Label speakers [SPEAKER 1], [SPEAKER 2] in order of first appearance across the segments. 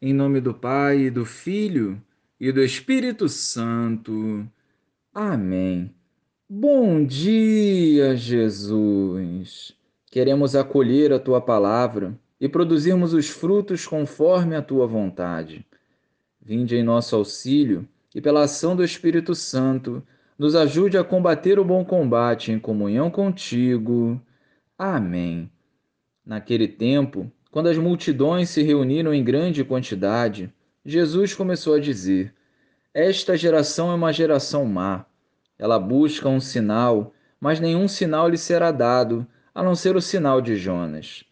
[SPEAKER 1] Em nome do Pai, do Filho e do Espírito Santo. Amém. Bom dia, Jesus. Queremos acolher a tua palavra e produzirmos os frutos conforme a tua vontade. Vinde em nosso auxílio e, pela ação do Espírito Santo, nos ajude a combater o bom combate em comunhão contigo. Amém. Naquele tempo, quando as multidões se reuniram em grande quantidade, Jesus começou a dizer: Esta geração é uma geração má. Ela busca um sinal, mas nenhum sinal lhe será dado, a não ser o sinal de Jonas.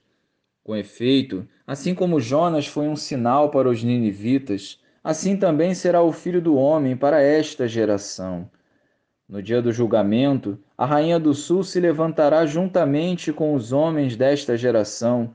[SPEAKER 1] Com efeito, assim como Jonas foi um sinal para os ninivitas, assim também será o filho do homem para esta geração. No dia do julgamento, a rainha do sul se levantará juntamente com os homens desta geração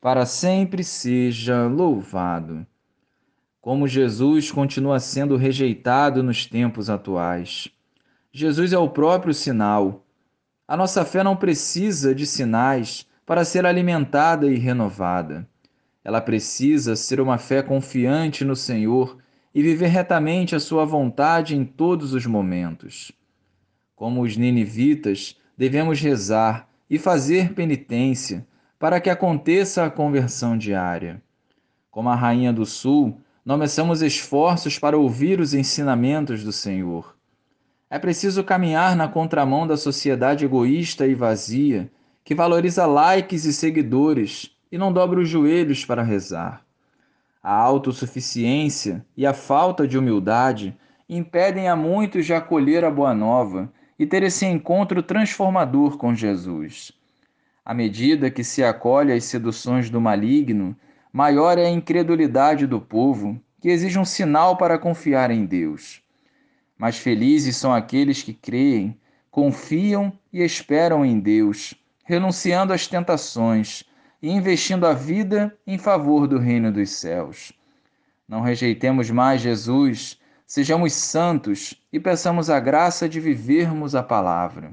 [SPEAKER 1] para sempre seja louvado. Como Jesus continua sendo rejeitado nos tempos atuais. Jesus é o próprio sinal. A nossa fé não precisa de sinais para ser alimentada e renovada. Ela precisa ser uma fé confiante no Senhor e viver retamente a sua vontade em todos os momentos. Como os ninivitas, devemos rezar e fazer penitência para que aconteça a conversão diária. Como a Rainha do Sul, não meçamos esforços para ouvir os ensinamentos do Senhor. É preciso caminhar na contramão da sociedade egoísta e vazia, que valoriza likes e seguidores e não dobra os joelhos para rezar. A autossuficiência e a falta de humildade impedem a muitos de acolher a boa nova e ter esse encontro transformador com Jesus. À medida que se acolhe às seduções do maligno, maior é a incredulidade do povo, que exige um sinal para confiar em Deus. Mas felizes são aqueles que creem, confiam e esperam em Deus, renunciando às tentações e investindo a vida em favor do reino dos céus. Não rejeitemos mais Jesus, sejamos santos e peçamos a graça de vivermos a palavra.